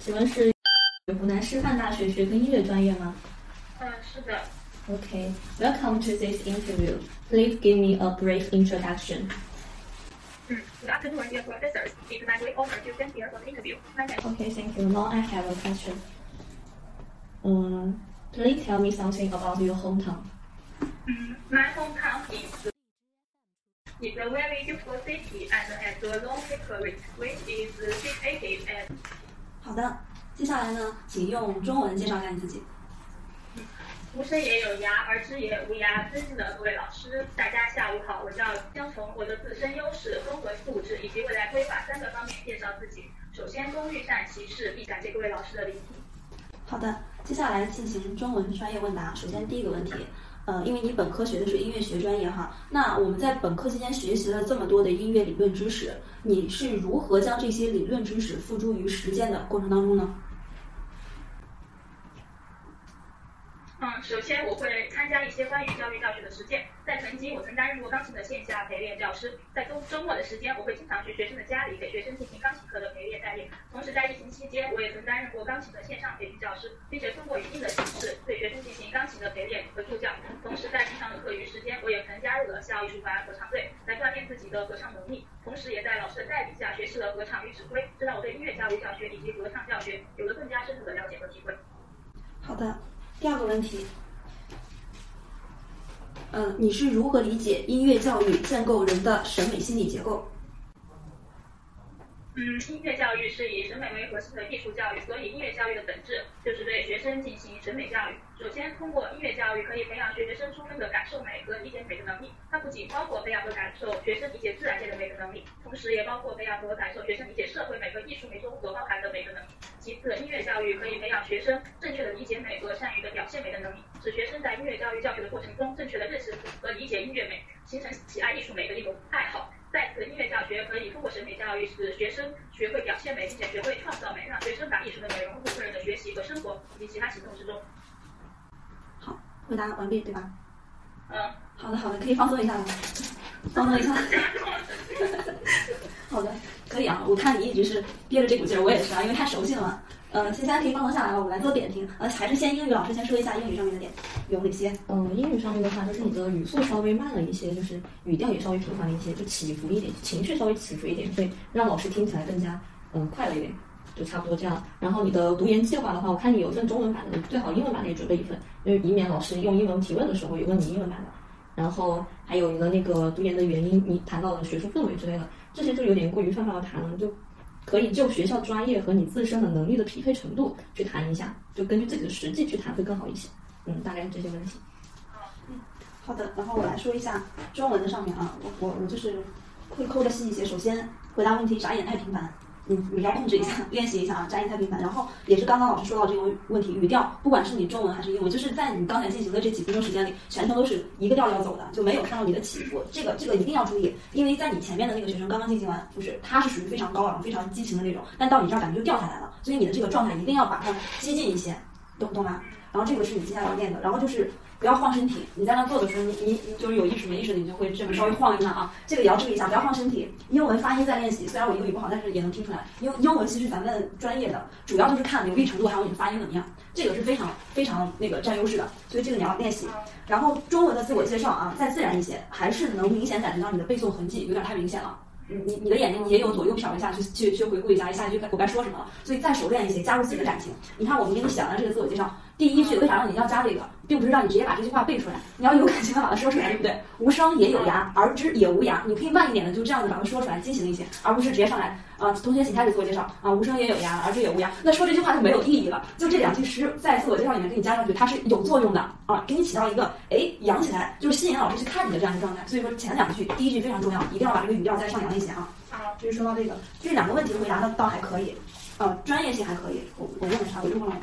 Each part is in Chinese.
请问是湖南师范大学学科音乐专业吗？嗯，是的。Okay, welcome to this interview. Please give me a brief introduction. Mm, good afternoon, dear professors. It's my great honor to stand here for the interview. My name. Okay, thank you. Now I have a question. Um, please tell me something about your hometown. Mm, my hometown is it's a very beautiful city and has a long history, which is situated at 好的，接下来呢，请用中文介绍一下你自己。无声也有涯，而知也无涯。尊敬的各位老师，大家下午好。我叫江从，我的自身优势、综合素质以及未来规划三个方面介绍自己。首先，工欲善其事，必感谢各位老师的聆听。好的，接下来进行中文专业问答。首先第一个问题，呃，因为你本科学的是音乐学专业哈，那我们在本科期间学习了这么多的音乐理论知识，你是如何将这些理论知识付诸于实践的过程当中呢？嗯，首先我会参加一些关于教育教学的实践。在曾经，我曾担任过钢琴的线下陪练教师。在周周末的时间，我会经常去学生的家里给学生进行钢琴课的陪练代练。同时，在疫情期间，我也曾担任过钢琴的线上培训教师，并且通过语音的形式对学生进行钢琴的陪练和助教。同时，在平常的课余时间，我也曾加入了校艺术团合唱队，来锻炼自己的合唱能力。同时，也在老师的带领下学习了合唱与指挥，这让我对音乐教育教学以及合唱教学有了更加深入的了解和体会。好的。第二个问题，嗯，你是如何理解音乐教育建构人的审美心理结构？嗯，音乐教育是以审美为核心的艺术教育，所以音乐教育的本质就是对学生进行审美教育。首先，通过音乐教育可以培养学生充分的感受美和理解美的能力。它不仅包括培养和感受学生理解自然界的美的能力，同时也包括培养和感受学生理解社会美和艺术美中所包含的美的能力。其次，音乐教育可以培养学生正确的理解美和善于的表现美的能力，使学生在音乐教育教学的过程中正确的认识和理解音乐美，形成喜爱艺术美的一种爱好。在此，音乐教学可以通过审美教育，使学生学会表现美，并且学会创造美，让学生把艺术的美融入个人的学习和生活以及其他行动之中。好，回答完毕，对吧？嗯。好的，好的，可以放松一下了，放松一下。好的，可以啊。我看你一直是憋着这股劲儿，我也是啊，因为太熟悉了嘛。呃，现在可以放松下来了，我们来做点评。呃，还是先英语老师先说一下英语上面的点有哪些？嗯，英语上面的话，就是你的语速稍微慢了一些，就是语调也稍微平缓了一些，就起伏一点，情绪稍微起伏一点，会让老师听起来更加嗯快了一点，就差不多这样。然后你的读研计划的话，我看你有一份中文版的，最好英文版的也准备一份，因为以免老师用英文提问的时候有问你英文版的。然后还有一个那个读研的原因，你谈到了学术氛围之类的，这些就有点过于泛泛的谈了，就。可以就学校专业和你自身的能力的匹配程度去谈一下，就根据自己的实际去谈会更好一些。嗯，大概这些问题。嗯，好的。然后我来说一下中文的上面啊，我我我就是会抠的细一些。首先回答问题，眨眼太频繁。你你要控制一下，练习一下啊，眨眼太频繁。然后也是刚刚老师说到这个问题，语调，不管是你中文还是英文，就是在你刚才进行的这几分钟时间里，全程都是一个调调走的，就没有看到你的起伏。这个这个一定要注意，因为在你前面的那个学生刚刚进行完，就是他是属于非常高昂、非常激情的那种，但到你这儿感觉就掉下来了。所以你的这个状态一定要把它激进一些，懂不懂吗？然后这个是你接下来要练的，然后就是。不要晃身体，你在那做的时候，你你就是有意识没意识的，你就会这么稍微晃一下啊。这个也要注意一下，不要晃身体。英文发音在练习，虽然我英语不好，但是也能听出来。英英文其实咱们专业的主要就是看流利程度，还有你的发音怎么样，这个是非常非常那个占优势的。所以这个你要练习。然后中文的自我介绍啊，再自然一些，还是能明显感觉到你的背诵痕迹有点太明显了。你你你的眼睛也有左右瞟一下，去去去回顾一下，一下一句我该说什么了。所以再熟练一些，加入自己的感情。你看我们给你写完了这个自我介绍。第一句为啥让你要加这个，并不是让你直接把这句话背出来，你要有感情的把它说出来，对不对？无声也有牙，而知也无牙，你可以慢一点的就这样子把它说出来，激情一些，而不是直接上来啊，同学请开始自我介绍啊，无声也有牙，而知也无牙，那说这句话就没有意义了。就这两句诗在自我介绍里面给你加上去，它是有作用的啊，给你起到一个哎扬起来，就是吸引老师去看你的这样一个状态。所以说前两句，第一句非常重要，一定要把这个语调再上扬一些啊。好，就是说到这个，这两个问题回答的倒还可以，呃，专业性还可以。我我问了啥？我问了。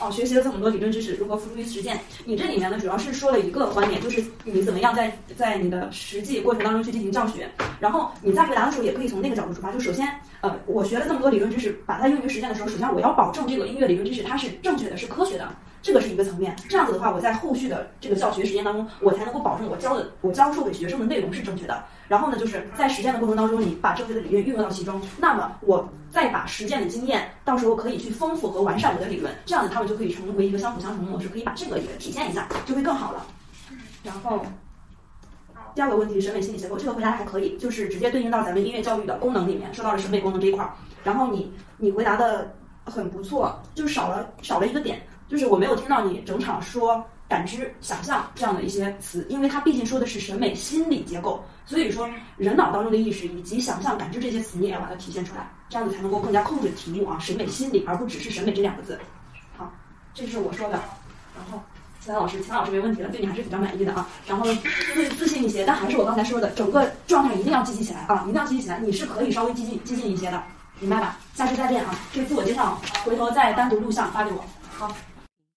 哦，学习了这么多理论知识，如何付诸于实践？你这里面呢，主要是说了一个观点，就是你怎么样在在你的实际过程当中去进行教学。然后你在回答的时候，也可以从那个角度出发。就首先，呃，我学了这么多理论知识，把它用于实践的时候，首先我要保证这个音乐理论知识它是正确的，是科学的，这个是一个层面。这样子的话，我在后续的这个教学实践当中，我才能够保证我教的我教授给学生的内容是正确的。然后呢，就是在实践的过程当中，你把正确的理论运用到其中，那么我再把实践的经验，到时候可以去丰富和完善我的理论，这样子他们就可以成为一个相辅相成的模式，可以把这个也体现一下，就会更好了。然后。第二个问题，审美心理结构，这个回答的还可以，就是直接对应到咱们音乐教育的功能里面，说到了审美功能这一块儿。然后你你回答的很不错，就少了少了一个点，就是我没有听到你整场说感知、想象这样的一些词，因为它毕竟说的是审美心理结构，所以说人脑当中的意识以及想象、感知这些词，你也要把它体现出来，这样子才能够更加控制题目啊，审美心理，而不只是审美这两个字。好，这是我说的，然后。其他老师，其他老师没问题了，对你还是比较满意的啊。然后自自信一些，但还是我刚才说的，整个状态一定要积极起来啊，一定要积极起来。你是可以稍微激进激进一些的，明白吧？下次再见啊。这个自我介绍，回头再单独录像发给我。好。